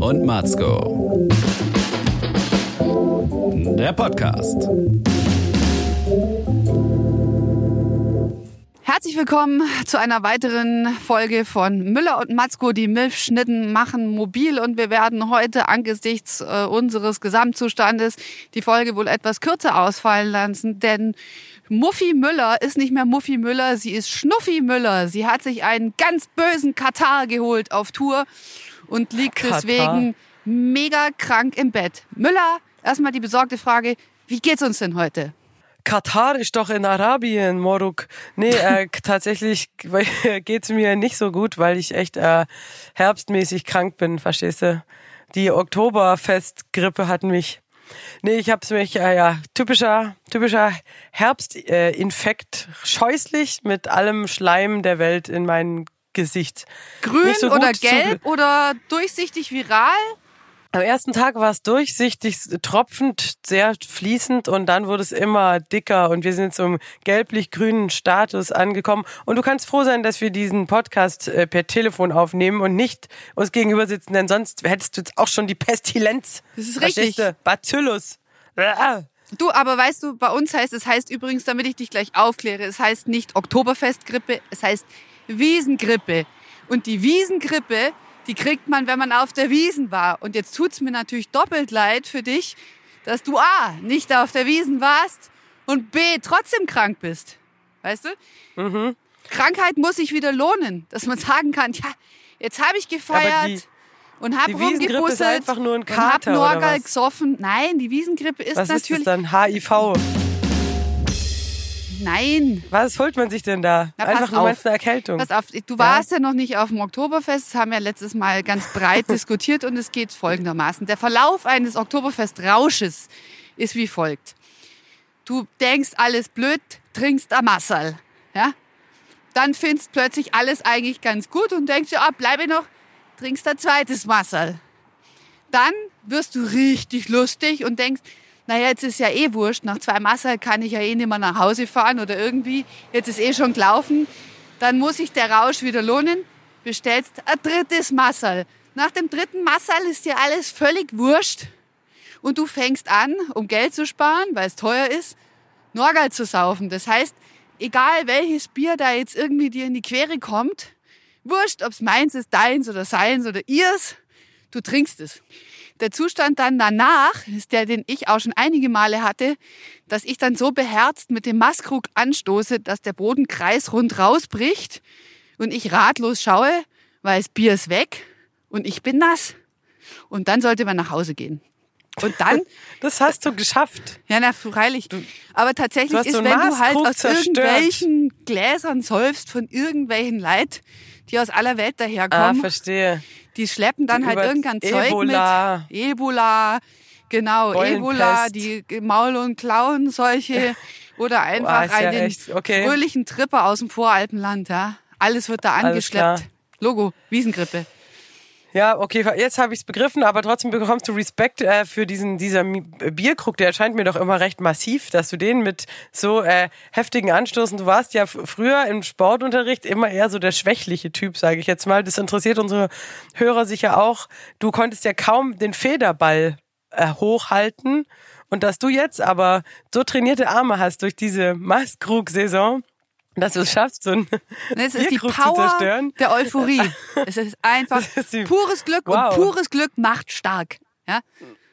und Matzko. Der Podcast. Herzlich willkommen zu einer weiteren Folge von Müller und Matzko, die Milchschnitten machen mobil und wir werden heute angesichts äh, unseres Gesamtzustandes die Folge wohl etwas kürzer ausfallen lassen, denn Muffi Müller ist nicht mehr Muffi Müller, sie ist Schnuffi Müller. Sie hat sich einen ganz bösen Katar geholt auf Tour und liegt Katar. deswegen mega krank im Bett. Müller, erstmal die besorgte Frage, wie geht's uns denn heute? Katar ist doch in Arabien, Moruk. Nee, äh, tatsächlich geht's mir nicht so gut, weil ich echt äh, herbstmäßig krank bin, verstehst du? Die Oktoberfestgrippe hat mich. Nee, ich hab's mich, äh, ja, typischer, typischer Herbstinfekt, äh, scheußlich mit allem Schleim der Welt in mein Gesicht. Grün so oder gelb oder durchsichtig viral? Am ersten Tag war es durchsichtig, tropfend, sehr fließend und dann wurde es immer dicker und wir sind zum gelblich-grünen Status angekommen. Und du kannst froh sein, dass wir diesen Podcast äh, per Telefon aufnehmen und nicht uns gegenüber sitzen, denn sonst hättest du jetzt auch schon die Pestilenz. Das ist richtig. Bacillus. Du, aber weißt du, bei uns heißt es heißt übrigens, damit ich dich gleich aufkläre, es heißt nicht Oktoberfestgrippe, es heißt Wiesengrippe. Und die Wiesengrippe, die kriegt man, wenn man auf der Wiesen war. Und jetzt tut's mir natürlich doppelt leid für dich, dass du A, nicht auf der Wiesen warst und B, trotzdem krank bist. Weißt du? Mhm. Krankheit muss sich wieder lohnen, dass man sagen kann, ja, jetzt habe ich gefeiert. Die- und hab die Wiesengrippe ist rumgebusselt einfach nur ein und hab Kater, oder Norgal was? gesoffen. Nein, die Wiesengrippe ist Was ist das natürlich dann? HIV. Nein, Was holt man sich denn da? Na, Einfach nur auf. eine Erkältung. pass auf, du warst ja. noch nicht auf dem Oktoberfest, das haben wir letztes Mal ganz breit diskutiert und es geht folgendermaßen. Der Verlauf eines Oktoberfestrausches ist wie folgt. Du denkst, alles blöd, trinkst ein Massal, ja? Dann findest plötzlich alles eigentlich ganz gut und denkst dir, ah, bleibe noch, trinkst ein zweites Massal. Dann wirst du richtig lustig und denkst, naja, jetzt ist ja eh wurscht, nach zwei Massal kann ich ja eh nicht mehr nach Hause fahren oder irgendwie, jetzt ist eh schon gelaufen, dann muss sich der Rausch wieder lohnen, bestellst ein drittes Massal. Nach dem dritten Massal ist dir alles völlig wurscht und du fängst an, um Geld zu sparen, weil es teuer ist, Norgal zu saufen. Das heißt, egal welches Bier da jetzt irgendwie dir in die Quere kommt, wurscht, ob's meins ist, deins oder seins oder ihrs, du trinkst es. Der Zustand dann danach ist der, den ich auch schon einige Male hatte, dass ich dann so beherzt mit dem Maßkrug anstoße, dass der Boden kreisrund rausbricht und ich ratlos schaue, weil das Bier ist weg und ich bin nass. Und dann sollte man nach Hause gehen. Und dann, Das hast du geschafft. ja, na, freilich. Aber tatsächlich ist, so wenn einen du halt aus zerstört. irgendwelchen Gläsern säufst von irgendwelchen Leid, die aus aller Welt Ah, daherkommen, verstehe. Die schleppen dann Die halt irgendein Zeug Ebola. mit. Ebola, genau, Beulenpest. Ebola, die Maul- und Klauenseuche oder einfach ist ja einen okay. fröhlichen Tripper aus dem Voralpenland. Ja. Alles wird da angeschleppt. Logo, Wiesengrippe. Ja, okay, jetzt habe ich es begriffen, aber trotzdem bekommst du Respekt äh, für diesen dieser Mi- Bierkrug. Der erscheint mir doch immer recht massiv, dass du den mit so äh, heftigen Anstoßen. Du warst ja früher im Sportunterricht immer eher so der schwächliche Typ, sage ich jetzt mal. Das interessiert unsere Hörer sicher auch. Du konntest ja kaum den Federball äh, hochhalten und dass du jetzt aber so trainierte Arme hast durch diese Maßkrug-Saison, dass du es schaffst, so ein Das ist die Power der Euphorie. Es ist einfach Das ist pures Glück Wow. und pures Glück macht stark. Ja?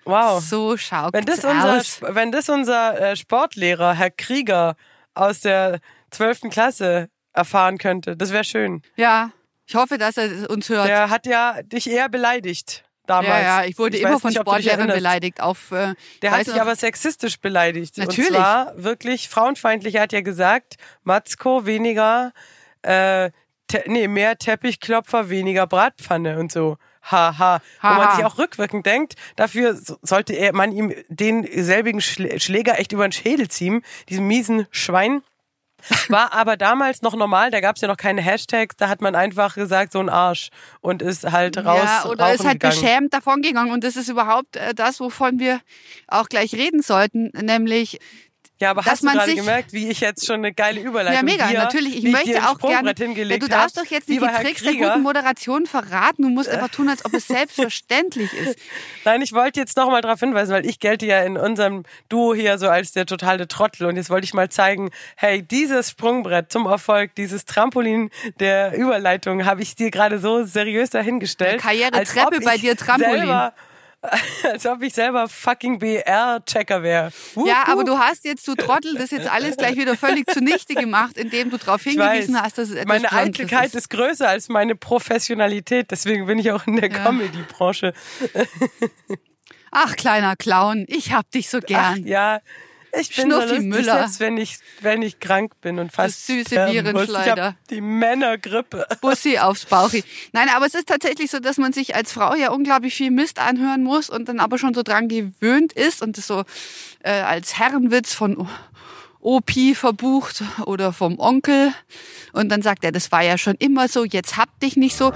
Wow. So schaut Wenn das unser, aus. wenn das unser äh, Sportlehrer, Herr Krieger, aus der 12. Klasse erfahren könnte, das wäre schön. Ja, ich hoffe, dass er uns hört. Der hat ja dich eher beleidigt damals. Ja, ja, ich wurde immer weiß von nicht, Sportlehrern beleidigt. Auf, äh, Der hat noch- aber sexistisch beleidigt. Natürlich. Und zwar wirklich frauenfeindlich. Er hat ja gesagt, Matzko weniger, äh, nee, mehr Teppichklopfer, weniger Bratpfanne und so. Haha. Wo man sich auch rückwirkend denkt, dafür so- sollte er, man ihm den selbigen Schlä- Schläger echt über den Schädel ziehen, diesem miesen Schwein. War aber damals noch normal, da gab es ja noch keine Hashtags, da hat man einfach gesagt, so ein Arsch und ist halt raus. ja, oder ist halt gegangen. beschämt davongegangen. Und das ist überhaupt äh, das, wovon wir auch gleich reden sollten, nämlich Ja, aber dass hast du man gerade gemerkt, wie ich jetzt schon eine geile Überleitung Ja, mega, hier, natürlich. Ich möchte auch gerne. Ja, du darfst doch jetzt nicht die Tricks der Krieger. guten Moderation verraten. Du musst einfach tun, als ob es selbstverständlich ist. Nein, ich wollte jetzt noch mal darauf hinweisen, weil ich gelte ja in unserem Duo hier so als der totale Trottel und jetzt wollte ich mal zeigen, hey, dieses Sprungbrett zum Erfolg, dieses Trampolin der Überleitung habe ich dir gerade so seriös dahingestellt. Karrieretreppe als ob bei dir Trampolin. Als ob ich selber fucking BR-Checker wäre. Ja, aber du hast jetzt, du Trottel, das jetzt alles gleich wieder völlig zunichte gemacht, indem du darauf weiß, hingewiesen hast, dass es etwas meine Eitelkeit ist. ist. größer als meine Professionalität, deswegen bin ich auch in der Ja. Comedy-Branche. Ach, kleiner Clown, ich hab dich so Ach, gern. ja, ich bin Schnuffi so Müller. selbst wenn ich, wenn ich krank bin und fast süße. Ich Virenschleuder. hab die Männergrippe. Bussi aufs Bauchi. Nein, aber es ist tatsächlich so, dass man sich als Frau ja unglaublich viel Mist anhören muss und dann aber schon so dran gewöhnt ist und das so äh, als Herrenwitz von OP verbucht oder vom Onkel. Und dann sagt er, das war ja schon immer so, jetzt hab dich nicht so.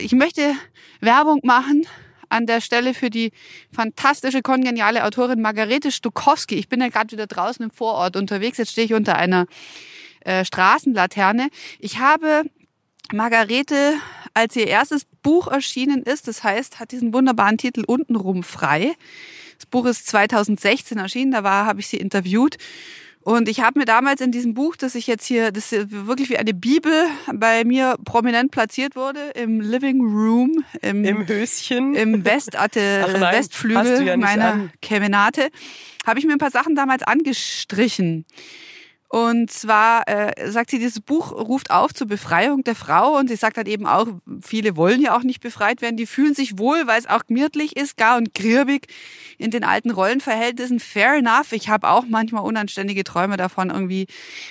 Ich möchte Werbung machen an der Stelle für die fantastische, kongeniale Autorin Margarete Stukowski. Ich bin ja gerade wieder draußen im Vorort unterwegs. Jetzt stehe ich unter einer äh, Straßenlaterne. Ich habe Margarete, als ihr erstes Buch erschienen ist, das heißt, hat diesen wunderbaren Titel Untenrum frei. Das Buch ist 2016 erschienen, da war, habe ich sie interviewt. Und ich habe mir damals in diesem Buch, das ich jetzt hier, das wirklich wie eine Bibel bei mir prominent platziert wurde, im Living Room, im, Im Höschen. im Westatte, nein, Westflügel ja meiner an. Kemenate, habe ich mir ein paar Sachen damals angestrichen. Und zwar äh, sagt sie, dieses Buch ruft auf zur Befreiung der Frau und sie sagt halt eben auch, viele wollen ja auch nicht befreit werden, die fühlen sich wohl, weil es auch gemütlich ist, gar und grirbig in den alten Rollenverhältnissen. Fair enough. Ich habe auch manchmal unanständige Träume davon, irgendwie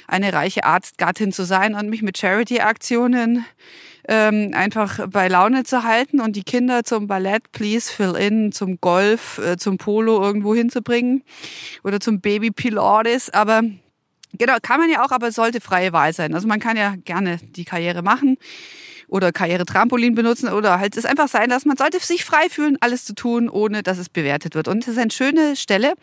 eine reiche Arztgattin zu sein und mich mit Charity-Aktionen ähm, einfach bei Laune zu halten und die Kinder zum Ballett, please fill in, zum Golf, äh, zum Polo irgendwo hinzubringen oder zum Baby Pilates. Aber genau, kann man ja auch, aber es sollte freie Wahl sein. Also man kann ja gerne die Karriere machen oder Karriere-Trampolin benutzen oder halt es einfach sein lassen. Man sollte sich frei fühlen, alles zu tun, ohne dass es bewertet wird. Und das ist eine schöne Stelle.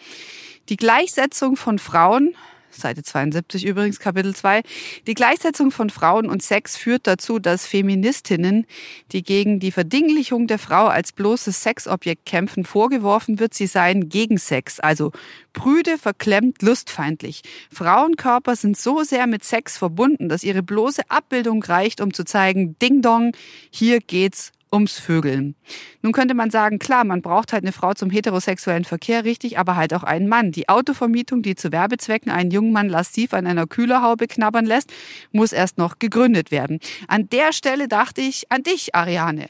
Die Gleichsetzung von Frauen, Seite 72 übrigens, Kapitel 2, die Gleichsetzung von Frauen und Sex führt dazu, dass Feministinnen, die gegen die Verdinglichung der Frau als bloßes Sexobjekt kämpfen, vorgeworfen wird, sie seien gegen Sex, also prüde, verklemmt, lustfeindlich. Frauenkörper sind so sehr mit Sex verbunden, dass ihre bloße Abbildung reicht, um zu zeigen, Ding Dong, hier geht's ums Vögeln. Nun könnte man sagen, klar, man braucht halt eine Frau zum heterosexuellen Verkehr, richtig, aber halt auch einen Mann. Die Autovermietung, die zu Werbezwecken einen jungen Mann lasziv an einer Kühlerhaube knabbern lässt, muss erst noch gegründet werden. An der Stelle dachte ich an dich, Ariane.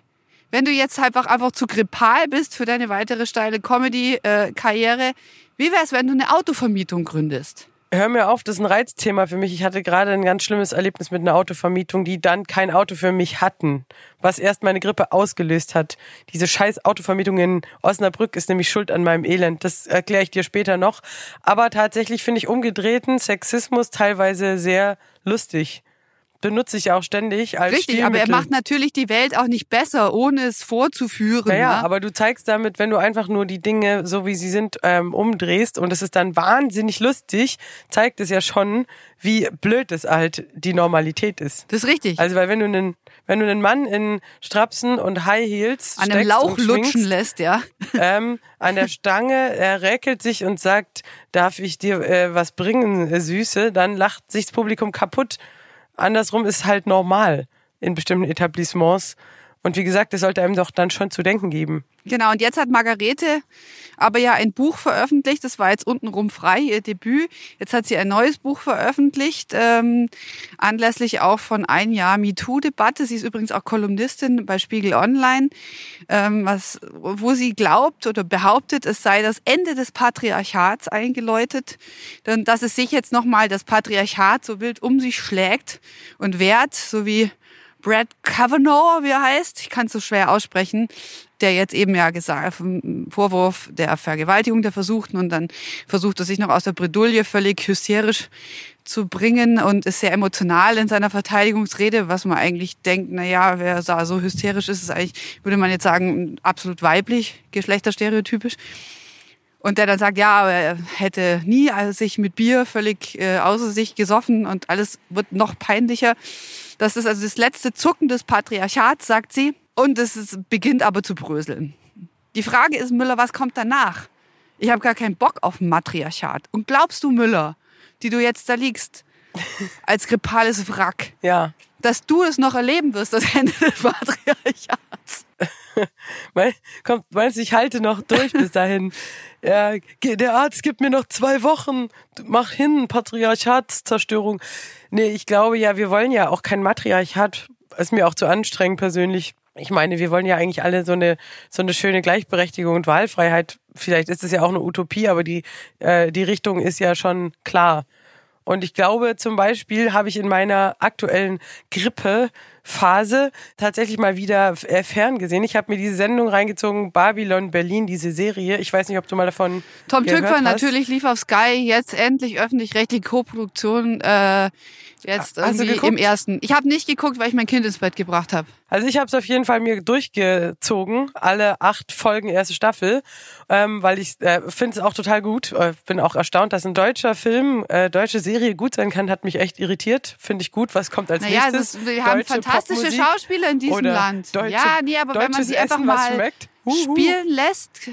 Wenn du jetzt einfach einfach zu grippal bist für deine weitere steile Comedy-Karriere, wie wär's, wenn du eine Autovermietung gründest? Hör mir auf, das ist ein Reizthema für mich. Ich hatte gerade ein ganz schlimmes Erlebnis mit einer Autovermietung, die dann kein Auto für mich hatten, was erst meine Grippe ausgelöst hat. Diese scheiß Autovermietung in Osnabrück ist nämlich schuld an meinem Elend. Das erkläre ich dir später noch. Aber tatsächlich finde ich umgedrehten Sexismus teilweise sehr lustig. Benutze ich auch ständig als Richtig, aber er macht natürlich die Welt auch nicht besser, ohne es vorzuführen. Naja, ja? aber du zeigst damit, wenn du einfach nur die Dinge, so wie sie sind, ähm, umdrehst und es ist dann wahnsinnig lustig, zeigt es ja schon, wie blöd es halt die Normalität ist. Das ist richtig. Also, weil wenn du einen, wenn du einen Mann in Strapsen und High Heels An einem Lauch lutschen lässt, ja. ähm, an der Stange, er räkelt sich und sagt, darf ich dir äh, was bringen, äh, Süße, dann lacht sich das Publikum kaputt. Andersrum ist halt normal in bestimmten Etablissements. Und wie gesagt, das sollte einem doch dann schon zu denken geben. Genau, und jetzt hat Margarete aber ja ein Buch veröffentlicht, das war jetzt untenrum frei, ihr Debüt. Jetzt hat sie ein neues Buch veröffentlicht, ähm, anlässlich auch von ein Jahr MeToo-Debatte. Sie ist übrigens auch Kolumnistin bei Spiegel Online, ähm, was, wo sie glaubt oder behauptet, es sei das Ende des Patriarchats eingeläutet, denn dass es sich jetzt nochmal das Patriarchat so wild um sich schlägt und wehrt, so wie Brad Kavanaugh, wie er heißt, ich kann es so schwer aussprechen, der jetzt eben ja gesagt, vom Vorwurf der Vergewaltigung der Versuchten und dann versucht er sich noch aus der Bredouille völlig hysterisch zu bringen und ist sehr emotional in seiner Verteidigungsrede, was man eigentlich denkt, na ja, wer so hysterisch ist, ist eigentlich, würde man jetzt sagen, absolut weiblich, geschlechterstereotypisch. Und der dann sagt, ja, er hätte nie sich mit Bier völlig äh, außer sich gesoffen und alles wird noch peinlicher. Das ist also das letzte Zucken des Patriarchats, sagt sie. Und es ist, beginnt aber zu bröseln. Die Frage ist, Müller, was kommt danach? Ich habe gar keinen Bock auf Matriarchat. Und glaubst du, Müller, die du jetzt da liegst, als grippales Wrack, Ja. Dass du es noch erleben wirst, das Ende des Patriarchats? Mein, kommt, meinst du, ich halte noch durch bis dahin? Ja, der Arzt gibt mir noch zwei Wochen. Mach hin, Patriarchatszerstörung. Nee, ich glaube ja, wir wollen ja auch kein Matriarchat. Ist mir auch zu anstrengend persönlich. Ich meine, wir wollen ja eigentlich alle so eine, so eine schöne Gleichberechtigung und Wahlfreiheit. Vielleicht ist es ja auch eine Utopie, aber die, äh, die Richtung ist ja schon klar. Und ich glaube, zum Beispiel habe ich in meiner aktuellen Grippephase tatsächlich mal wieder äh, ferngesehen. Ich habe mir diese Sendung reingezogen, Babylon Berlin, diese Serie. Ich weiß nicht, ob du mal davon Tom hast. natürlich lief auf Sky, jetzt endlich öffentlich-rechtliche Co-Produktion, äh, jetzt Hast irgendwie im ersten. Ich habe nicht geguckt, weil ich mein Kind ins Bett gebracht habe. Also ich habe es auf jeden Fall mir durchgezogen, alle acht Folgen erste Staffel, ähm, weil ich äh, finde es auch total gut. Äh, bin auch erstaunt, dass ein deutscher Film, äh, deutsche Serie gut sein kann, hat mich echt irritiert. Finde ich gut. Was kommt als Naja, nächstes? es ist, wir haben Deutsche fantastische Popmusik Schauspieler in diesem Land. Deutsche, ja, nee, aber wenn man sie einfach Essen, mal spielen lässt,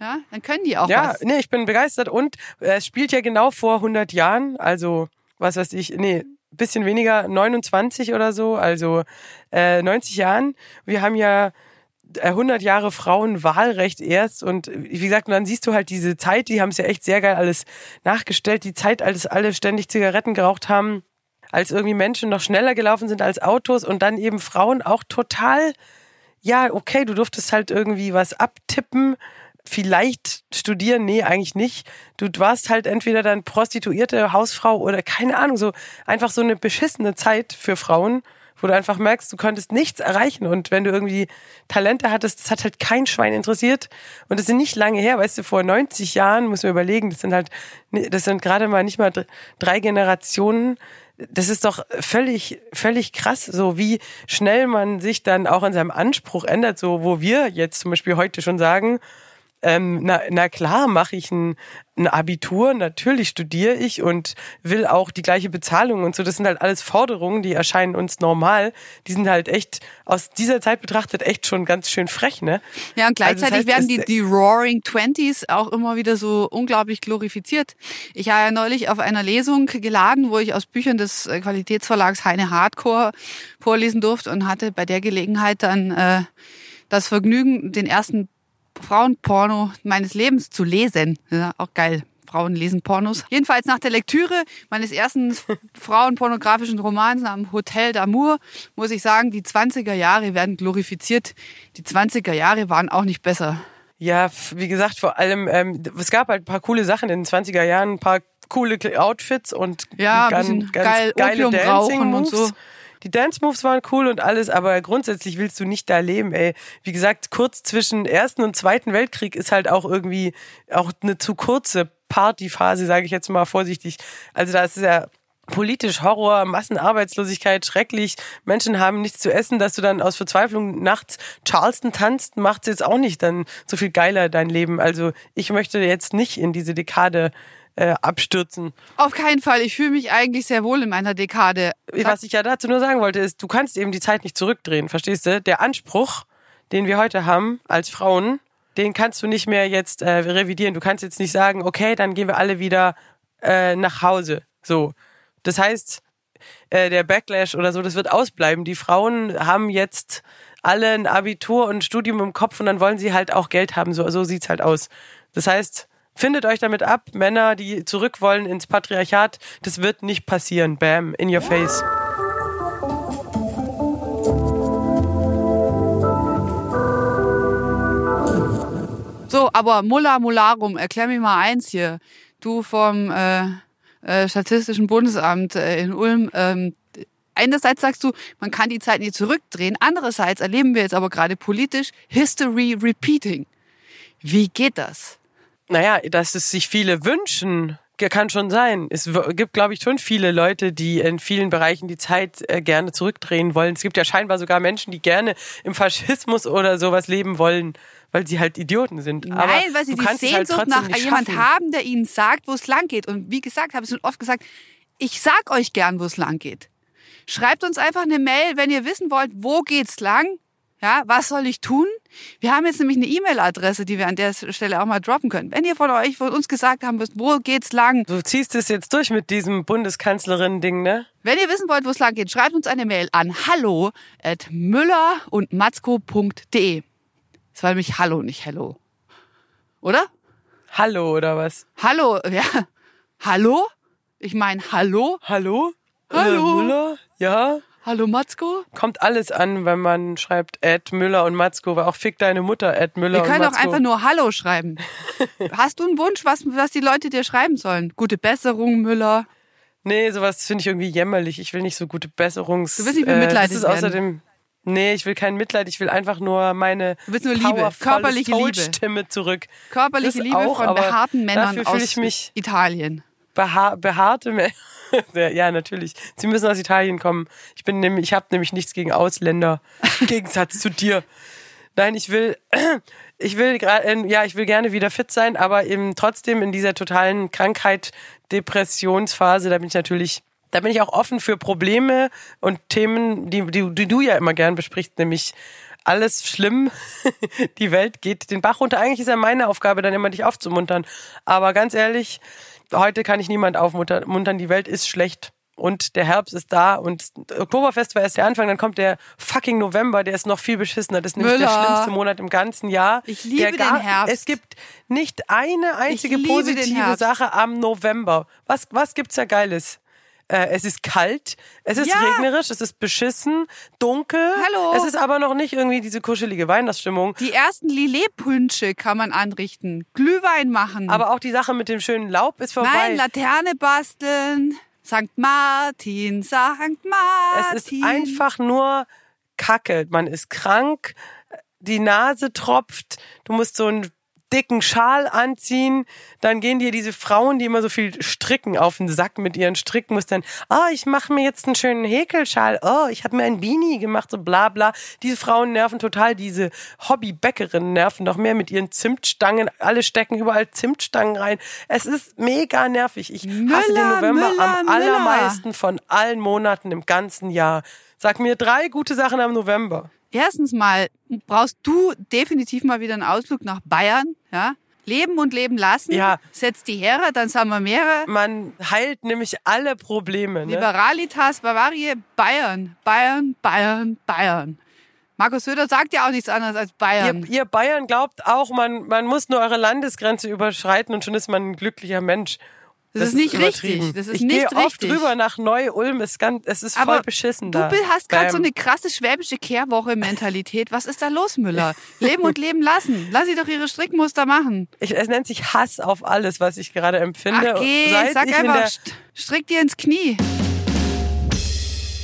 ja, dann können die auch Ja, was. nee, ich bin begeistert und äh, es spielt ja genau vor 100 Jahren, also was weiß ich, nee, bisschen weniger, 29 oder so, also äh, 90 Jahren. Wir haben ja äh, 100 Jahre Frauenwahlrecht erst und äh, wie gesagt, und dann siehst du halt diese Zeit, die haben es ja echt sehr geil alles nachgestellt, die Zeit, als alle ständig Zigaretten geraucht haben, als irgendwie Menschen noch schneller gelaufen sind als Autos und dann eben Frauen auch total ja, okay, du durftest halt irgendwie was abtippen, vielleicht studieren, nee, eigentlich nicht. Du warst halt entweder dann Prostituierte, Hausfrau oder keine Ahnung, so einfach so eine beschissene Zeit für Frauen, wo du einfach merkst, du konntest nichts erreichen. Und wenn du irgendwie Talente hattest, das hat halt kein Schwein interessiert. Und das sind nicht lange her, weißt du, vor 90 Jahren, muss man überlegen, das sind halt, das sind gerade mal nicht mal drei Generationen, das ist doch völlig, völlig krass, so wie schnell man sich dann auch in seinem Anspruch ändert, so wo wir jetzt zum Beispiel heute schon sagen, ähm, na, na klar mache ich ein, ein Abitur, natürlich studiere ich und will auch die gleiche Bezahlung und so. Das sind halt alles Forderungen, die erscheinen uns normal. Die sind halt echt aus dieser Zeit betrachtet echt schon ganz schön frech, ne? Ja, und Also das gleichzeitig heißt, werden die, die Roaring Twenties auch immer wieder so unglaublich glorifiziert. Ich war ja neulich auf einer Lesung geladen, wo ich aus Büchern des äh, Qualitätsverlags Heine Hardcore vorlesen durfte und hatte bei der Gelegenheit dann äh, das Vergnügen, den ersten Frauenporno meines Lebens zu lesen. Ja, auch geil. Frauen lesen Pornos. Jedenfalls nach der Lektüre meines ersten frauenpornografischen Romans am Hotel d'Amour muss ich sagen, die 20er Jahre werden glorifiziert. Die 20er Jahre waren auch nicht besser. Ja, wie gesagt, vor allem, ähm, es gab halt ein paar coole Sachen in den 20er Jahren, ein paar coole Outfits und Ja, ganz, ganz geil geile Opium Dancing rauchen und Moves. so. Die Dance Moves waren cool und alles, aber grundsätzlich willst du nicht da leben, ey. Wie gesagt, kurz zwischen Ersten und Zweiten Weltkrieg ist halt auch irgendwie auch eine zu kurze Partyphase, sage ich jetzt mal vorsichtig. Also da ist es ja politisch Horror, Massenarbeitslosigkeit, schrecklich. Menschen haben nichts zu essen, dass du dann aus Verzweiflung nachts Charleston tanzt, macht's jetzt auch nicht dann so viel geiler dein Leben. Also ich möchte jetzt nicht in diese Dekade äh, abstürzen. Auf keinen Fall. Ich fühle mich eigentlich sehr wohl in meiner Dekade. Was ich ja dazu nur sagen wollte, ist, du kannst eben die Zeit nicht zurückdrehen, verstehst du? Der Anspruch, den wir heute haben als Frauen, den kannst du nicht mehr jetzt äh, revidieren. Du kannst jetzt nicht sagen, okay, dann gehen wir alle wieder äh, nach Hause. So. Das heißt, äh, der Backlash oder so, das wird ausbleiben. Die Frauen haben jetzt alle ein Abitur und ein Studium im Kopf und dann wollen sie halt auch Geld haben. So, so sieht's halt aus. Das heißt, findet euch damit ab, Männer, die zurück wollen ins Patriarchat, das wird nicht passieren. Bam, in your face. So, aber Mulla Mularum, erklär mir mal eins hier. Du vom äh, äh, Statistischen Bundesamt äh, in Ulm. Ähm, einerseits sagst du, man kann die Zeit nicht zurückdrehen. Andererseits erleben wir jetzt aber gerade politisch History Repeating. Wie geht das? Naja, dass es sich viele wünschen, kann schon sein. Es gibt, glaube ich, schon viele Leute, die in vielen Bereichen die Zeit äh, gerne zurückdrehen wollen. Es gibt ja scheinbar sogar Menschen, die gerne im Faschismus oder sowas leben wollen, weil sie halt Idioten sind. Aber Nein, weil sie die halt Sehnsucht trotzdem nach jemand schaffen. haben, der ihnen sagt, wo es lang geht. Und wie gesagt, habe ich schon oft gesagt, ich sag euch gern, wo es lang geht. Schreibt uns einfach eine Mail, wenn ihr wissen wollt, wo geht's lang? Ja, was soll ich tun? Wir haben jetzt nämlich eine E-Mail-Adresse, die wir an der Stelle auch mal droppen können. Wenn ihr von euch, von uns gesagt haben müsst, wo geht's lang? Du ziehst es jetzt durch mit diesem Bundeskanzlerin-Ding, ne? Wenn ihr wissen wollt, wo es lang geht, schreibt uns eine Mail an hallo at müller und matzko.de. Das war nämlich hallo, nicht hello. Oder? Hallo oder was? Hallo, ja. Hallo? Ich meine, hallo? Hallo? Hallo? Äh, Müller? Ja? Hallo Matzko? Kommt alles an, wenn man schreibt Ed Müller und Matzko, weil auch fick deine Mutter Ed Müller Wir und können auch Matzko. einfach nur Hallo schreiben. Hast du einen Wunsch, was, was die Leute dir schreiben sollen? Gute Besserung, Müller. Nee, sowas finde ich irgendwie jämmerlich. Ich will nicht so gute Besserungs... Du willst nicht äh, bemitleidet Das ist werden. außerdem... Nee, ich will kein Mitleid, ich will einfach nur meine Du willst nur Liebe, körperliche Liebe. Soul-Stimme zurück. Körperliche Das Liebe auch, von behaarten Männern aus ich mich Italien. Beha behaarte Männer. ja, natürlich. Sie müssen aus Italien kommen. Ich bin nämlich, ich habe nämlich nichts gegen Ausländer. Im Gegensatz zu dir. Nein, ich will, ich will gerade, ja, ich will gerne wieder fit sein, aber eben trotzdem in dieser totalen Krankheit, Depressionsphase, da bin ich natürlich, da bin ich auch offen für Probleme und Themen, die, die, die du ja immer gern besprichst, nämlich alles schlimm, die Welt geht den Bach runter. Eigentlich ist ja meine Aufgabe, dann immer dich aufzumuntern. Aber ganz ehrlich, heute kann ich niemand aufmuntern. Die Welt ist schlecht. Und der Herbst ist da und Oktoberfest war erst der Anfang, dann kommt der fucking November, der ist noch viel beschissener. Das ist nämlich der Müller. schlimmste Monat im ganzen Jahr. Ich liebe der gar, den Herbst. Es gibt nicht eine einzige positive. Sache am November. Was, was gibt's da Geiles? Äh, es ist kalt, es ist Ja. regnerisch, es ist beschissen, dunkel. Hallo. Es ist aber noch nicht irgendwie diese kuschelige Weihnachtsstimmung. Die ersten Lillet-Punsche kann man anrichten. Glühwein machen. Aber auch die Sache mit dem schönen Laub ist vorbei. Nein, Laterne basteln. St. Martin, St. Martin. Es ist einfach nur Kacke. Man ist krank, die Nase tropft, du musst so einen dicken Schal anziehen, dann gehen dir diese Frauen, die immer so viel stricken, auf den Sack mit ihren Stricken, musst dann, oh, ich mache mir jetzt einen schönen Häkelschal, oh, ich habe mir ein Beanie gemacht, so bla bla. Diese Frauen nerven total, diese Hobbybäckerinnen nerven noch mehr mit ihren Zimtstangen, alle stecken überall Zimtstangen rein. Es ist mega nervig. Ich hasse den Müller, November Müller, am Müller. allermeisten von allen Monaten im ganzen Jahr. Sag mir drei gute Sachen am November. Erstens mal brauchst du definitiv mal wieder einen Ausflug nach Bayern. Ja? Leben und leben lassen. Ja. Setz die Heere, dann sind wir mehrere. Man heilt nämlich alle Probleme. Ne? Liberalitas, Bavarie, Bayern, Bayern, Bayern, Bayern. Markus Söder sagt ja auch nichts anderes als Bayern. Ihr, ihr Bayern glaubt auch, man, man muss nur eure Landesgrenze überschreiten und schon ist man ein glücklicher Mensch. Das ist nicht richtig. Das ist ich nicht gehe oft drüber nach Neu-Ulm. Es, ist voll Aber beschissen du da. bi- hast gerade so eine krasse schwäbische Kehrwoche-Mentalität. Was ist da los, Müller? Leben und leben lassen. Lass sie doch ihre Strickmuster machen. ich, es nennt sich Hass auf alles, was ich gerade empfinde. Ach geh, seit sag einfach, strick dir ins Knie.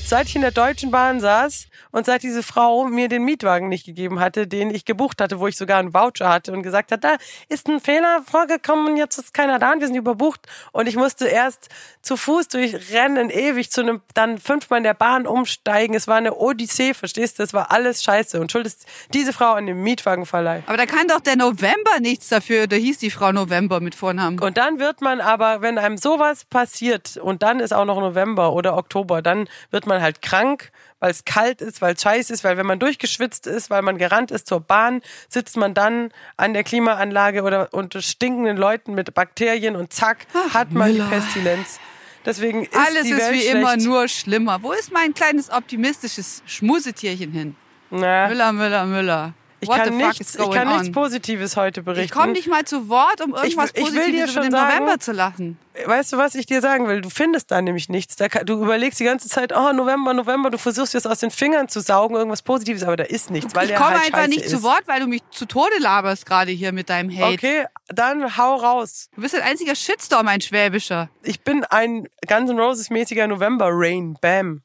seit ich in der Deutschen Bahn saß und seit diese Frau mir den Mietwagen nicht gegeben hatte, den ich gebucht hatte, wo ich sogar einen Voucher hatte und gesagt hat, da ist ein Fehler vorgekommen jetzt ist keiner da und wir sind überbucht. Und ich musste erst zu Fuß durchrennen, ewig zu einem, dann fünfmal in der Bahn umsteigen. Es war eine Odyssee, verstehst du? Es war alles scheiße und schuld ist diese Frau an dem Mietwagenverleih. Aber da kann doch der November nichts dafür. Da hieß die Frau November mit Vornamen. Und dann wird man aber, wenn einem sowas passiert und dann ist auch noch November oder Oktober, dann wird man halt krank, weil es kalt ist, weil es scheiße ist, weil wenn man durchgeschwitzt ist, weil man gerannt ist zur Bahn, sitzt man dann an der Klimaanlage oder unter stinkenden Leuten mit Bakterien und zack, hat man Müller. die Pestilenz. Deswegen ist Alles die ist Welt wie schlecht. immer nur schlimmer. Wo ist mein kleines optimistisches Schmusetierchen hin? Na, Müller, Müller, Müller. Ich What kann, nichts, ich kann nichts? Positives heute berichten. Ich komme nicht mal zu Wort, um irgendwas ich will dir Positives schon über den sagen- November zu lachen. Weißt du, was ich dir sagen will? Du findest da nämlich nichts. Da, du überlegst die ganze Zeit, oh, November, November, du versuchst jetzt aus den Fingern zu saugen, irgendwas Positives, aber da ist nichts, weil ich komme halt einfach nicht ist. zu Wort, weil du mich zu Tode laberst gerade hier mit deinem Hate. Okay, dann hau raus. Du bist ein einziger Shitstorm, ein schwäbischer. Ich bin ein Guns N' Roses mäßiger November Rain. Bam.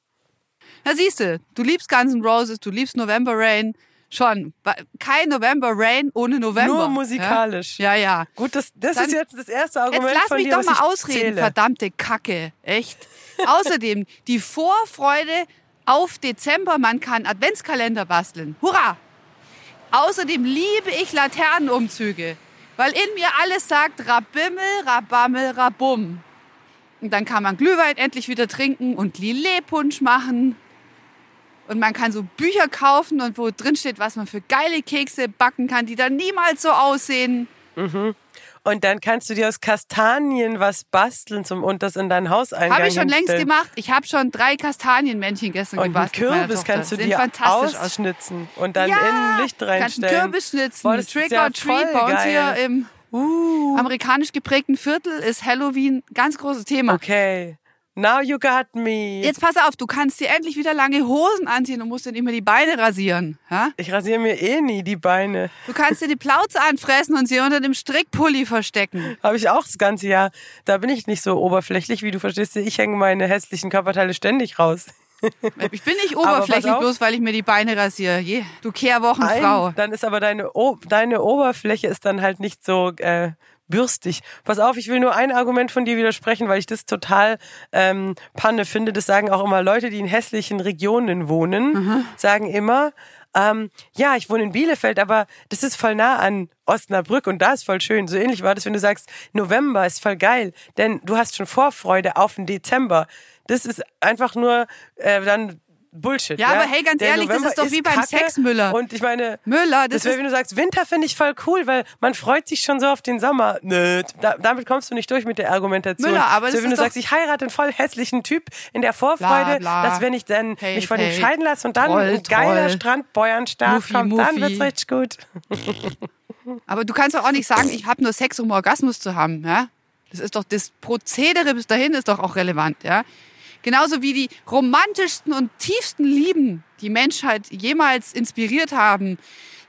Na siehste, du liebst Guns N' Roses, du liebst November Rain. Schon. Kein November Rain ohne November. Nur musikalisch. Ja, ja. ja. Gut, das, das Dann- ist jetzt das erste Jetzt Argument lass von mich dir, doch mal ausreden, zähle. verdammte Kacke. Echt. Außerdem die Vorfreude auf Dezember. Man kann Adventskalender basteln. Hurra! Außerdem liebe ich Laternenumzüge, weil in mir alles sagt Rabimmel, Rabammel, Rabum. Und dann kann man Glühwein endlich wieder trinken und Lillet-Punsch machen. Und man kann so Bücher kaufen und wo drin steht, was man für geile Kekse backen kann, die dann niemals so aussehen. Und dann kannst du dir aus Kastanien was basteln zum, und das in dein Hauseingang Habe ich schon längst gemacht. Ich habe schon drei Kastanienmännchen gestern Und gebastelt. meiner Kürbis kannst du dir ausschnitzen und dann ja, in Licht kannst reinstellen. Kürbis schnitzen. Boah, Trick ja or Treat bei uns hier im Uh, amerikanisch geprägten Viertel ist Halloween ganz großes Thema. okay. Now you got me. Jetzt pass auf, du kannst dir endlich wieder lange Hosen anziehen und musst dir nicht mehr die Beine rasieren. Ja? Ich rasiere mir eh nie die Beine. Du kannst dir die Plauze anfressen und sie unter dem Strickpulli verstecken. Habe ich auch das ganze Jahr. Da bin ich nicht so oberflächlich, wie du verstehst. Ich hänge meine hässlichen Körperteile ständig raus. Ich bin nicht oberflächlich, bloß weil ich mir die Beine rasiere. Je, du Kehrwochenfrau. Ein, dann ist aber deine, o deine Oberfläche ist dann halt nicht so äh, bürstig. Pass auf, ich will nur ein Argument von dir widersprechen, weil ich das total ähm, Panne finde. Das sagen auch immer Leute, die in hässlichen Regionen wohnen, sagen immer, ähm, ja, ich wohne in Bielefeld, aber das ist voll nah an Osnabrück und da ist voll schön. So ähnlich war das, wenn du sagst, November ist voll geil, denn du hast schon Vorfreude auf den Dezember. Das ist einfach nur äh, dann Bullshit. Ja, aber hey, ganz Der ehrlich, das November ist doch wie beim Kacke Sex, Müller. Und ich meine, Müller, das das wäre, wenn du sagst, Winter finde ich voll cool, weil man freut sich schon so auf den Sommer. Nö, da, damit kommst du nicht durch mit der Argumentation. Müller, aber so, das wenn ist du sagst, ich heirate einen voll hässlichen Typ in der Vorfreude, Bla, bla. dass wenn ich dann Hey, mich von ihm hey. scheiden lasse und dann Toll, ein geiler. Strandbäuernstart kommt, dann Muffi. wird's richtig gut. Aber du kannst doch auch nicht sagen, ich habe nur Sex, um Orgasmus zu haben. Ja? Das ist doch das Prozedere bis dahin ist doch auch relevant. Ja? Genauso wie die romantischsten und tiefsten Lieben die Menschheit jemals inspiriert haben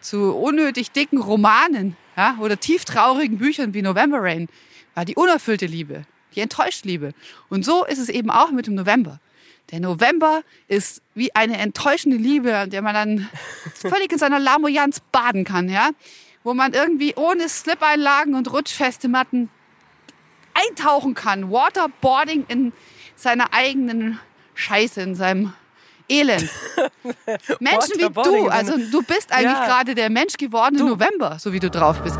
zu unnötig dicken Romanen ja? oder tieftraurigen Büchern wie November Rain, war die unerfüllte Liebe, die enttäuschte Liebe. Und so ist es eben auch mit dem November. Der November ist wie eine enttäuschende Liebe, an der man dann völlig in seiner Lamoyanz baden kann, ja? Wo man irgendwie ohne Slip-Einlagen und rutschfeste Matten eintauchen kann. Waterboarding in seiner eigenen Scheiße, in seinem Elend. Menschen wie du, also du bist eigentlich Ja. gerade der Mensch gewordene Du. November, so wie du drauf bist.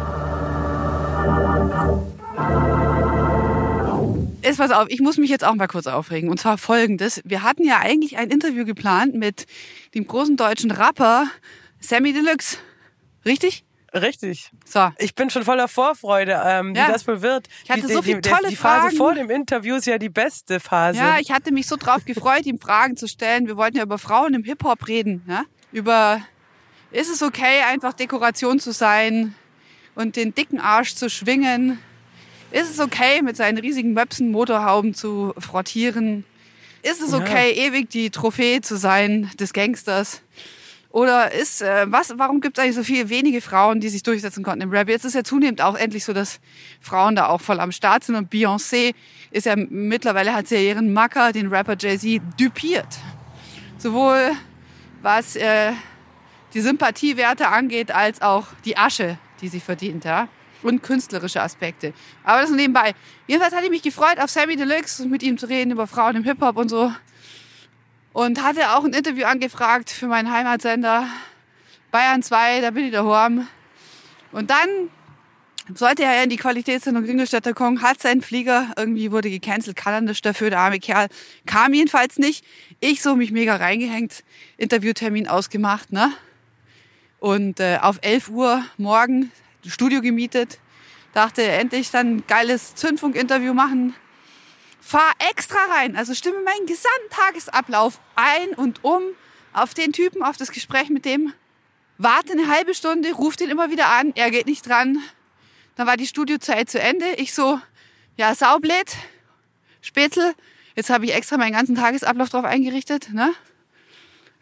Jetzt pass auf, ich muss mich jetzt auch mal kurz aufregen. Und zwar folgendes. Wir hatten ja eigentlich ein Interview geplant mit dem großen deutschen Rapper Sammy Deluxe. Richtig? Richtig. So. Ich bin schon voller Vorfreude, ähm, Ja. wie das wohl wird. Ich hatte die, so viele die, tolle die Phase Fragen. vor dem Interview ist ja die beste Phase. Ja, ich hatte mich so drauf gefreut, ihm Fragen zu stellen. Wir wollten ja über Frauen im Hip-Hop reden. Ja? Über, ist es okay, einfach Dekoration zu sein und den dicken Arsch zu schwingen? Ist es okay, mit seinen riesigen Möpsen Motorhauben zu frottieren? Ist es okay, ewig die Trophäe zu sein des Gangsters? Oder ist, äh, was, warum gibt es eigentlich so viele wenige Frauen, die sich durchsetzen konnten im Rap? Jetzt ist ja zunehmend auch endlich so, dass Frauen da auch voll am Start sind und Beyoncé ist ja mittlerweile hat sie ja ihren Macker, den Rapper Jay-Z, düpiert. Sowohl was äh, die Sympathiewerte angeht, als auch die Asche, die sie verdient, ja. Und künstlerische Aspekte. Aber das nebenbei. Jedenfalls hatte ich mich gefreut, auf Sammy Deluxe mit ihm zu reden über Frauen im Hip-Hop und so. Und hatte auch ein Interview angefragt für meinen Heimatsender Bayern 2, da bin ich daheim. Und dann sollte er in die Qualitätssendung Ringelstädter kommen, hat seinen Flieger, irgendwie wurde gecancelt, kann er nicht dafür, der arme Kerl kam jedenfalls nicht. Ich so mich mega reingehängt, Interviewtermin ausgemacht, ne? Und äh, auf 11 Uhr morgen Studio gemietet, dachte endlich dann geiles Zündfunk-Interview machen. Fahr extra rein, also stimme meinen gesamten Tagesablauf ein und um auf den Typen, auf das Gespräch mit dem. Warte eine halbe Stunde, ruf den immer wieder an, er geht nicht dran. Dann war die Studiozeit zu Ende. Ich so, ja, saublöd, Spätzle. Jetzt habe ich extra meinen ganzen Tagesablauf drauf eingerichtet. Ne?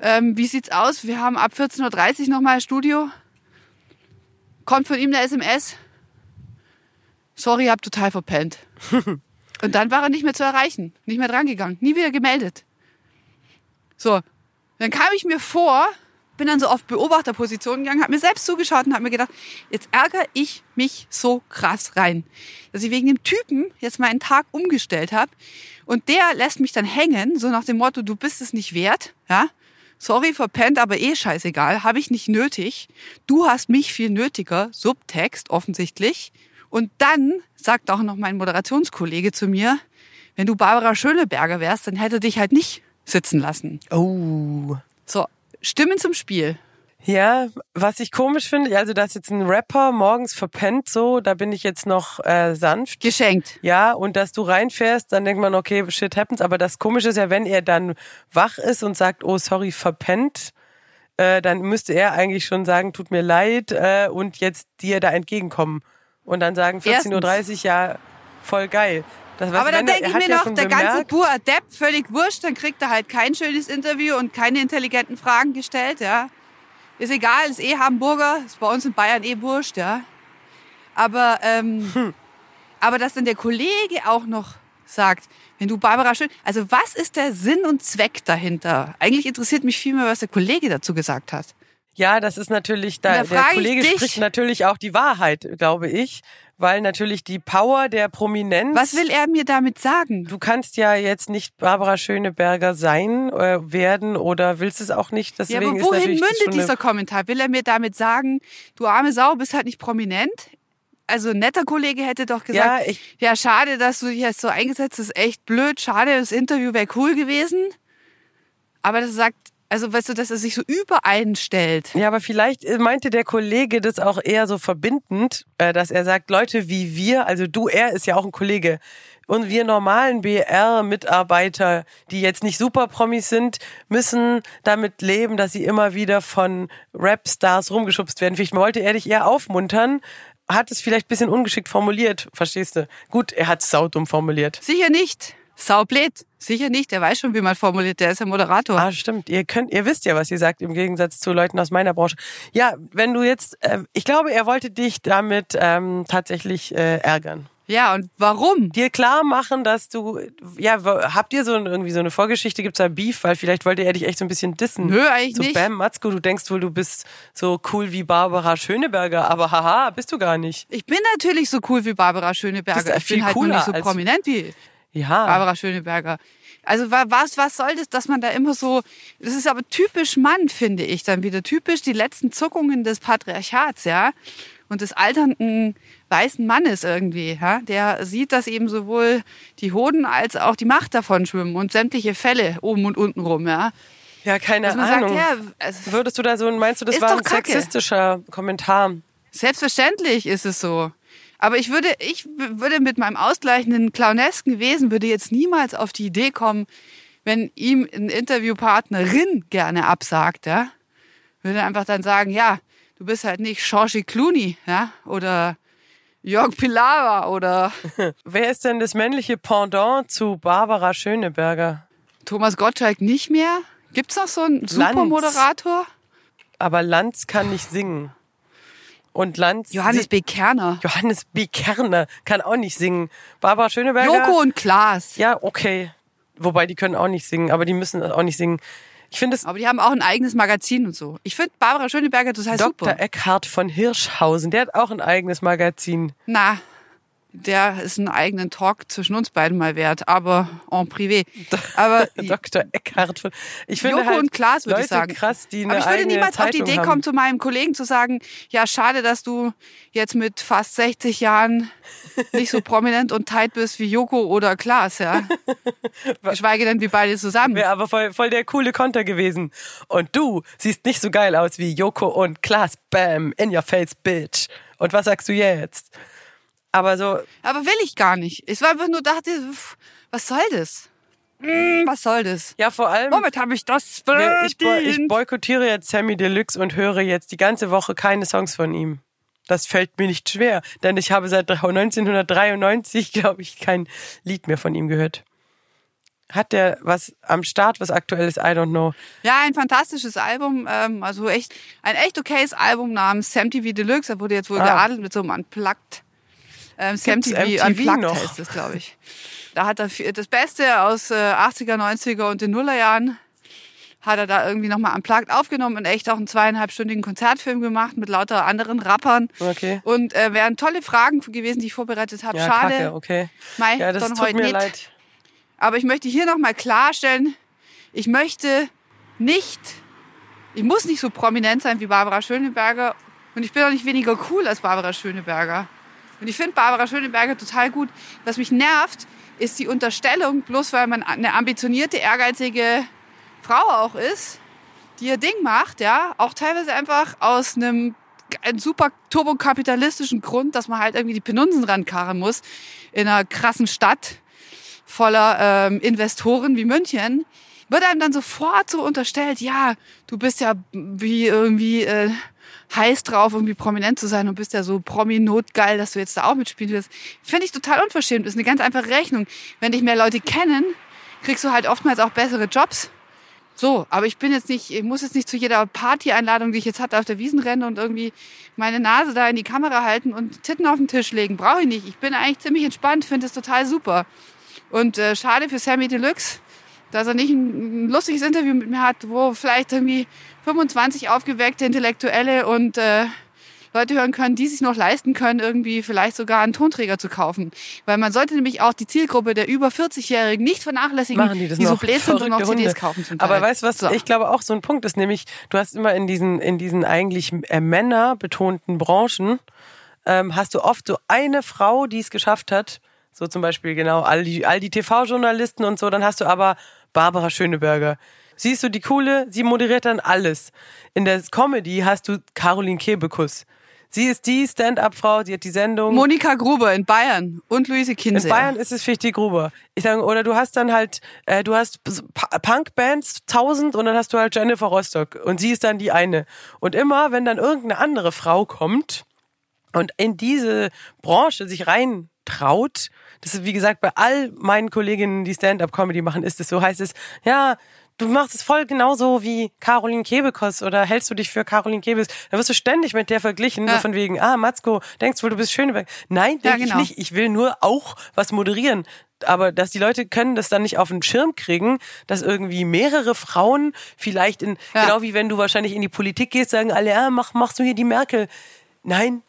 Ähm, wie sieht's aus? Wir haben ab 14.30 Uhr nochmal Studio. Kommt von ihm eine SMS. Sorry, hab total verpennt. Und dann war er nicht mehr zu erreichen. Nicht mehr drangegangen. Nie wieder gemeldet. So. Dann kam ich mir vor, bin dann so auf Beobachterposition gegangen, habe mir selbst zugeschaut und habe mir gedacht, jetzt ärgere ich mich so krass rein, dass ich wegen dem Typen jetzt meinen Tag umgestellt habe und der lässt mich dann hängen, so nach dem Motto, du bist es nicht wert, ja? Sorry, verpennt, aber eh scheißegal, habe ich nicht nötig. Du hast mich viel nötiger, Subtext offensichtlich. Und dann sagt auch noch mein Moderationskollege zu mir, wenn du Barbara Schöneberger wärst, dann hätte dich halt nicht sitzen lassen. Oh. So, Stimmen zum Spiel. Ja, was ich komisch finde, also dass jetzt ein Rapper morgens verpennt, so, da bin ich jetzt noch äh, sanft. Geschenkt. Ja, und dass du reinfährst, dann denkt man, okay, shit happens. Aber das Komische ist ja, wenn er dann wach ist und sagt, oh, sorry, verpennt, äh, dann müsste er eigentlich schon sagen, tut mir leid äh, und jetzt dir da entgegenkommen. Und dann sagen 14.30 Uhr, ja, voll geil. Das, Aber dann denke ich mir ja noch, der ganze pur Adept, völlig wurscht, dann kriegt er halt kein schönes Interview und keine intelligenten Fragen gestellt, ja. Ist egal, ist eh Hamburger, ist bei uns in Bayern eh wurscht, ja. Aber, ähm, Hm. aber dass dann der Kollege auch noch sagt, wenn du Barbara Schön, also was ist der Sinn und Zweck dahinter? Eigentlich interessiert mich viel mehr, was der Kollege dazu gesagt hat. Ja, das ist natürlich, da, da der Kollege spricht natürlich auch die Wahrheit, glaube ich, weil natürlich die Power der Prominenz. Was will er mir damit sagen? Du kannst ja jetzt nicht Barbara Schöneberger sein, äh, werden oder willst es auch nicht. Ja, Deswegen aber ist wohin mündet dieser Kommentar? Will er mir damit sagen, du arme Sau, bist halt nicht prominent? Also ein netter Kollege hätte doch gesagt, Ja, ja, ich- schade, dass du dich jetzt so eingesetzt hast, ist echt blöd, schade, das Interview wäre cool gewesen. Aber das sagt, also weißt du, dass er sich so übereinstellt. Ja, aber vielleicht äh, meinte der Kollege das auch eher so verbindend, äh, dass er sagt, Leute wie wir, also du, er ist ja auch ein Kollege, und wir normalen BR-Mitarbeiter, die jetzt nicht super Promis sind, müssen damit leben, dass sie immer wieder von Rap-Stars rumgeschubst werden. Vielleicht wollte er dich eher aufmuntern, hat es vielleicht ein bisschen ungeschickt formuliert, verstehst du? Gut, er hat es saudumm formuliert. Sicher nicht. Saublöd. Sicher nicht. Der weiß schon, wie man formuliert. Der ist ja Moderator. Ah, stimmt. Ihr könnt, ihr wisst ja, was ihr sagt, im Gegensatz zu Leuten aus meiner Branche. Ja, wenn du jetzt, äh, ich glaube, er wollte dich damit ähm, tatsächlich äh, ärgern. Ja, und warum? Dir klar machen, dass du, ja, habt ihr so irgendwie so eine Vorgeschichte, gibt's da Beef, weil vielleicht wollte er dich echt so ein bisschen dissen. Nö, eigentlich so, nicht. Bam, Matzko, du denkst wohl, du bist so cool wie Barbara Schöneberger, aber haha, bist du gar nicht. Ich bin natürlich so cool wie Barbara Schöneberger. Ich bin halt nur nicht so prominent wie Ja. Barbara Schöneberger. Also wa- was, was soll das, dass man da immer so, das ist aber typisch Mann, finde ich dann wieder. Typisch die letzten Zuckungen des Patriarchats, ja. Und des alternden weißen Mannes irgendwie, ja. Der sieht, dass eben sowohl die Hoden als auch die Macht davon schwimmen und sämtliche Fälle oben und unten rum, ja. ja, keine Ahnung. sagt, ja, also, Würdest du da so, meinst du, das Ist war ein sexistischer Kommentar? Selbstverständlich ist es so. Aber ich würde, ich würde mit meinem ausgleichenden clownesken Wesen würde jetzt niemals auf die Idee kommen, wenn ihm ein Interviewpartnerin gerne absagt, ja, würde einfach dann sagen, ja, du bist halt nicht George Clooney, ja, oder Jörg Pilawa oder Wer ist denn das männliche Pendant zu Barbara Schöneberger? Thomas Gottschalk nicht mehr? Gibt's noch so einen Supermoderator? Aber Lanz kann nicht singen. Und Lanz. Johannes B. Kerner. Johannes B. Kerner kann auch nicht singen. Barbara Schöneberger. Joko und Klaas. Ja, okay. Wobei, die können auch nicht singen, aber die müssen auch nicht singen. Ich finde es Aber die haben auch ein eigenes Magazin und so. Ich finde Barbara Schöneberger total Dr. super. Eckhard von Hirschhausen, der hat auch ein eigenes Magazin. Na, der ist einen eigenen Talk zwischen uns beiden mal wert, aber en privé. Aber Dr. Eckhard von. Ich finde Joko halt und Klaas würde ich sagen. krass, die aber ich würde niemals auf die Zeitung Idee haben. kommen, zu meinem Kollegen zu sagen, ja, schade, dass du jetzt mit fast 60 Jahren nicht so prominent und tight bist wie Joko oder Klaas, ja. Geschweige denn wie beide zusammen. Wäre aber voll, voll der coole Konter gewesen. Und du siehst nicht so geil aus wie Joko und Klaas. Bam, in your face, bitch. Und was sagst du jetzt? Aber so, Aber will ich gar nicht. Ich war einfach nur dachte, pff, was soll das? Hm, was soll das? ja, vor allem. Womit habe ich das Ja, ich, boy- ich verdient? boykottiere jetzt Sammy Deluxe und höre jetzt die ganze Woche keine Songs von ihm. Das fällt mir nicht schwer, denn ich habe seit 1993, glaube ich, kein Lied mehr von ihm gehört. Hat der was am Start, was aktuell ist? I don't know. Ja, ein fantastisches Album, ähm, also echt ein echt okayes Album namens Sam TV Deluxe. Er wurde jetzt wohl Ah. geadelt mit so einem Unplugged. Ähm, Sam Gibt's TV, MTV Unplugged noch? heißt das, glaube ich. Da hat er das Beste aus äh, 80er, 90er und den Nullerjahren hat er da irgendwie nochmal am Plagt aufgenommen und echt auch einen zweieinhalbstündigen Konzertfilm gemacht mit lauter anderen Rappern. Okay. Und äh, wären tolle Fragen gewesen, die ich vorbereitet habe. Ja, Schade. Kacke, okay. Mei, Ja, das tut heute mir nicht. leid. Aber ich möchte hier nochmal klarstellen, ich möchte nicht, ich muss nicht so prominent sein wie Barbara Schöneberger und ich bin auch nicht weniger cool als Barbara Schöneberger. Und ich finde Barbara Schöneberger total gut. Was mich nervt, ist die Unterstellung, bloß weil man eine ambitionierte, ehrgeizige Frau auch ist, die ihr Ding macht, ja, auch teilweise einfach aus einem ein super turbokapitalistischen Grund, dass man halt irgendwie die Penunsen rankarren muss in einer krassen Stadt voller ähm, Investoren wie München, wird einem dann sofort so unterstellt, ja, du bist ja wie irgendwie äh, heiß drauf, irgendwie prominent zu sein und bist ja so promi-notgeil, dass du jetzt da auch mitspielen willst. Finde ich total unverschämt. Ist eine ganz einfache Rechnung. Wenn dich mehr Leute kennen, kriegst du halt oftmals auch bessere Jobs. So, aber ich bin jetzt nicht, ich muss jetzt nicht zu jeder Party-Einladung, die ich jetzt hatte, auf der Wiesen rennen und irgendwie meine Nase da in die Kamera halten und Titten auf den Tisch legen. Brauche ich nicht. Ich bin eigentlich ziemlich entspannt, finde es total super. Und äh, schade für Sammy Deluxe, dass er nicht ein, ein lustiges Interview mit mir hat, wo vielleicht irgendwie 25 aufgeweckte Intellektuelle und äh, Leute hören können, die sich noch leisten können, irgendwie vielleicht sogar einen Tonträger zu kaufen. Weil man sollte nämlich auch die Zielgruppe der über 40-Jährigen nicht vernachlässigen, Machen die das so noch? blöd sind und noch CDs Hunde. kaufen zum Teil. Aber weißt du was, So. ich glaube auch so ein Punkt ist nämlich, du hast immer in diesen, in diesen eigentlich äh, männerbetonten Branchen, ähm, hast du oft so eine Frau, die es geschafft hat, so zum Beispiel genau all die, all die TV-Journalisten und so, dann hast du aber Barbara Schöneberger. Sie ist so die coole, sie moderiert dann alles. In der Comedy hast du Caroline Kebekus. Sie ist die Stand-up-Frau, sie hat die Sendung. Monika Gruber in Bayern und Luise In Kinseer. Bayern ist es Fichte Gruber. Ich sage, oder du hast dann halt, äh, du hast Punk-Bands, tausend, und dann hast du halt Jennifer Rostock. Und sie ist dann die eine. Und immer, wenn dann irgendeine andere Frau kommt und in diese Branche sich reintraut, das ist wie gesagt bei all meinen Kolleginnen, die Stand-up-Comedy machen, ist es so, heißt es, ja, du machst es voll genauso wie Caroline Kebekus oder hältst du dich für Caroline Kebes, dann wirst du ständig mit der verglichen, so Ja. von wegen, ah, Matzko, denkst wohl, du bist Schöneberg. Nein, Ja, denke genau. ich nicht. Ich will nur auch was moderieren. Aber dass die Leute können das dann nicht auf den Schirm kriegen, dass irgendwie mehrere Frauen vielleicht in, Ja. genau wie wenn du wahrscheinlich in die Politik gehst, sagen alle, ja, mach, machst du hier die Merkel. Nein,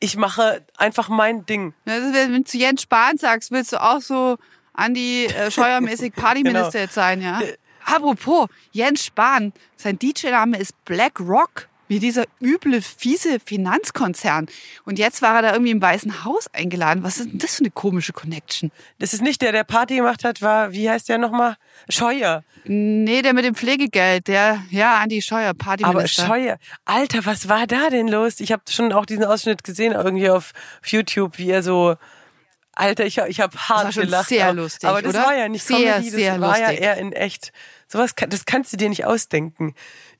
ich mache einfach mein Ding. Ja, ist, wenn du zu Jens Spahn sagst, willst du auch so Andi äh, Scheuermäßig Partyminister Genau. jetzt sein, ja? Apropos, Jens Spahn, sein DJ-Name ist Black Rock, wie dieser üble, fiese Finanzkonzern. Und jetzt war er da irgendwie im Weißen Haus eingeladen. Was ist denn das für eine komische Connection? Das ist nicht der, der Party gemacht hat, war, wie heißt der nochmal? Scheuer. Nee, der mit dem Pflegegeld, der, ja, Andi Scheuer, Aber Partyminister. Scheuer. Alter, was war da denn los? Ich habe schon auch diesen Ausschnitt gesehen, irgendwie auf YouTube, wie er so. Alter, ich, hab- ich habe hart war schon gelacht. sehr aber, lustig, Aber das oder? war ja nicht Sehr, Comedy, das sehr war ja lustig. eher in echt. Sowas, kann- das kannst du dir nicht ausdenken.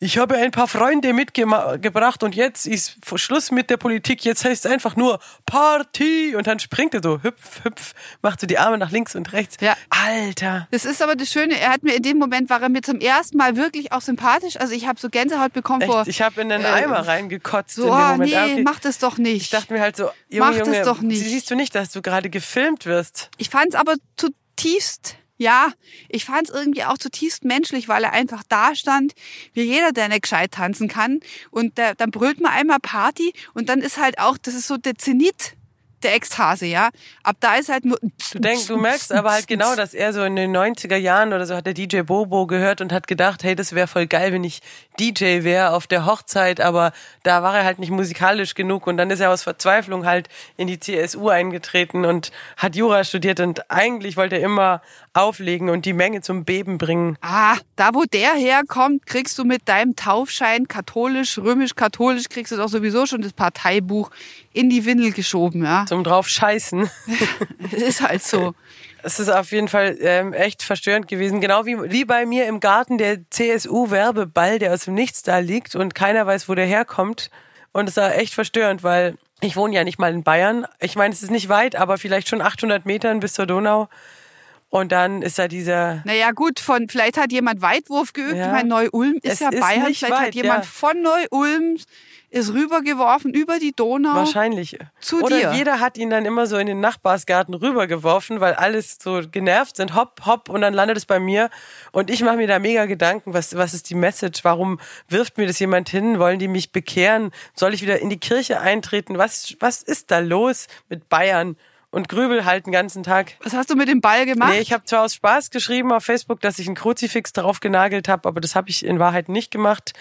Ich habe ein paar Freunde mitgebracht und jetzt ist Schluss mit der Politik. Jetzt heißt es einfach nur Party und dann springt er so hüpf, hüpf, macht so die Arme nach links und rechts. Ja. Alter. Das ist aber das Schöne, er hat mir in dem Moment, war er mir zum ersten Mal wirklich auch sympathisch. Also ich habe so Gänsehaut bekommen vor. Echt, ich habe in den äh, Eimer reingekotzt So, in dem Moment. nee, Ah, okay. mach das doch nicht. Ich dachte mir halt so, Junge, Mach das Junge, doch nicht. siehst du nicht, dass du gerade gefilmt wirst? Ich fand es aber zutiefst, ja, ich fand es irgendwie auch zutiefst menschlich, weil er einfach da stand, wie jeder, der nicht gescheit tanzen kann. Und da, dann brüllt man einmal Party und dann ist halt auch, das ist so der Zenit der Ekstase, ja. Ab da ist halt nur. Du denkst, du merkst aber halt genau, dass er so in den 90er Jahren oder so hat der DJ Bobo gehört und hat gedacht, hey, das wäre voll geil, wenn ich DJ wäre auf der Hochzeit, aber da war er halt nicht musikalisch genug und dann ist er aus Verzweiflung halt in die CSU eingetreten und hat Jura studiert und eigentlich wollte er immer auflegen und die Menge zum Beben bringen. Ah, da wo der herkommt, kriegst du mit deinem Taufschein katholisch, römisch-katholisch, kriegst du doch sowieso schon das Parteibuch in die Windel geschoben, ja. Zum drauf scheißen. Es ist halt so. Es ist auf jeden Fall ähm, echt verstörend gewesen. Genau wie, wie bei mir im Garten der CSU-Werbeball, der aus dem Nichts da liegt und keiner weiß, wo der herkommt. Und es war echt verstörend, weil ich wohne ja nicht mal in Bayern. Ich meine, es ist nicht weit, aber vielleicht schon 800 Metern bis zur Donau. Und dann ist da dieser Naja, gut, von, vielleicht hat jemand Weitwurf geübt. Ja. Ich meine, Neu-Ulm ist Es ja ist Bayern. Vielleicht hat weit, jemand ja. von Neu-Ulm ist rübergeworfen über die Donau. Wahrscheinlich. Zu Oder dir. jeder hat ihn dann immer so in den Nachbarsgarten rübergeworfen, weil alles so genervt sind. Hopp, hopp, und dann landet es bei mir. Und ich mache mir da mega Gedanken, was, was ist die Message? Warum wirft mir das jemand hin? Wollen die mich bekehren? Soll ich wieder in die Kirche eintreten? Was, was ist da los mit Bayern? Und grübel halt den ganzen Tag. Was hast du mit dem Ball gemacht? Nee, ich habe zwar aus Spaß geschrieben auf Facebook, dass ich einen Kruzifix drauf genagelt habe, aber das habe ich in Wahrheit nicht gemacht.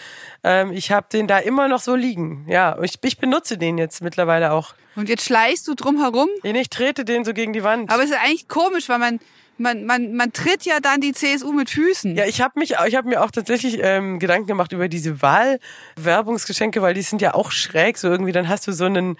Ähm, ich habe den da immer noch so liegen. Ja, ich, ich benutze den jetzt mittlerweile auch. Und jetzt schleichst du drum herum. Nee, Ich trete den so gegen die Wand. Aber es ist eigentlich komisch, weil man, man, man, man tritt ja dann die CSU mit Füßen. ja, ich habe mich, ich habe mir auch tatsächlich ähm, Gedanken gemacht über diese Wahlwerbungsgeschenke, weil die sind ja auch schräg. So irgendwie, dann hast du so einen,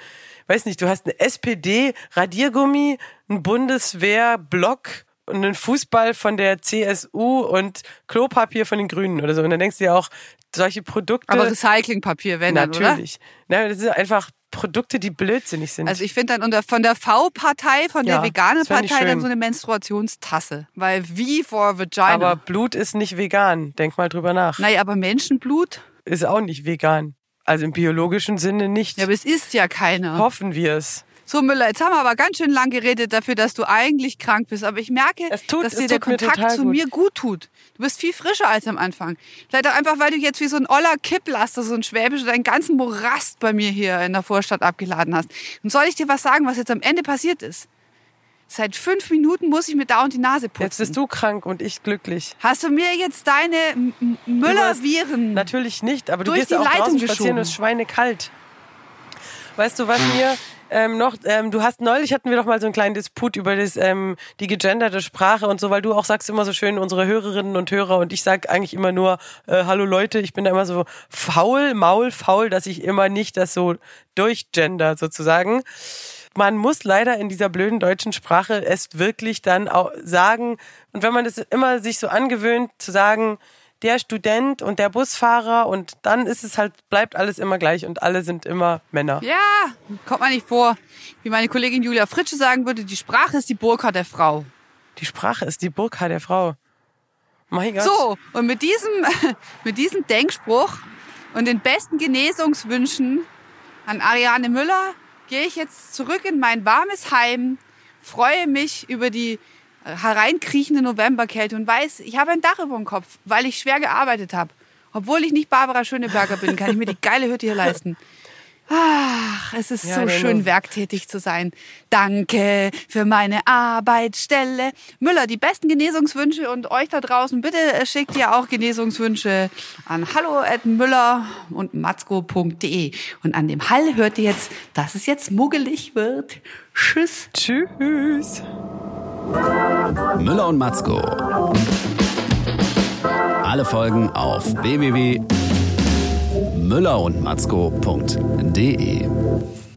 weiß nicht, du hast eine SPD Radiergummi, einen Bundeswehr-Block und einen Fußball von der CSU und Klopapier von den Grünen oder so. Und dann denkst du ja auch, solche Produkte. Aber Recyclingpapier, wenn dann, oder? natürlich. Na, das sind einfach Produkte, die blödsinnig sind. Also ich finde dann unter, von der V-Partei, von der Ja, veganen fänd ich Partei dann so eine Menstruationstasse. Weil wie for Vagina. aber Blut ist nicht vegan. Denk mal drüber nach. naja, aber Menschenblut? Ist auch nicht vegan. Also im biologischen Sinne nicht. Ja, aber es ist ja keiner. Hoffen wir es. So, Müller, jetzt haben wir aber ganz schön lang geredet dafür, dass du eigentlich krank bist. Aber ich merke, tut- dass dir der Kontakt zu gut. mir gut tut. Du bist viel frischer als am Anfang. Vielleicht auch einfach, weil du jetzt wie so ein oller Kipplaster, so ein Schwäbischer, deinen ganzen Morast bei mir hier in der Vorstadt abgeladen hast. Und soll ich dir was sagen, was jetzt am Ende passiert ist? Seit fünf Minuten muss ich mir dauernd die Nase putzen. Jetzt bist du krank und ich glücklich. Hast du mir jetzt deine Müller-Viren? Natürlich nicht, aber du gehst die auch Leitung draußen spazieren geschoben. und es ist schweinekalt. Weißt du, was mir ähm, noch, ähm, du hast neulich hatten wir doch mal so einen kleinen Disput über das, ähm, die gegenderte Sprache und so, weil du auch sagst immer so schön, unsere Hörerinnen und Hörer und ich sag eigentlich immer nur, äh, hallo Leute, ich bin da immer so faul, maul, faul, dass ich immer nicht das so durchgender sozusagen. Man muss leider in dieser blöden deutschen Sprache es wirklich dann auch sagen, und wenn man das immer sich so angewöhnt zu sagen, der Student und der Busfahrer und dann ist es halt, bleibt alles immer gleich und alle sind immer Männer. Ja, kommt man nicht vor. Wie meine Kollegin Julia Fritsche sagen würde, die Sprache ist die Burka der Frau. Die Sprache ist die Burka der Frau. Mein Gott. So, und mit diesem, mit diesem Denkspruch und den besten Genesungswünschen an Ariane Müller gehe ich jetzt zurück in mein warmes Heim, freue mich über die äh, hereinkriechende Novemberkälte und weiß, ich habe ein Dach über dem Kopf, weil ich schwer gearbeitet habe. Obwohl ich nicht Barbara Schöneberger bin, kann ich mir die geile Hütte hier leisten. Ach, es ist Ja, so schön, Nov- werktätig zu sein. Danke für meine Arbeitsstelle. Müller, die besten Genesungswünsche und euch da draußen, bitte schickt ihr auch Genesungswünsche an hallo@müller und matzko.de. Und an dem Hall hört ihr jetzt, dass es jetzt muggelig wird. Tschüss. Tschüss. Müller und Matzko. Alle Folgen auf www.müllerundmatzko.de.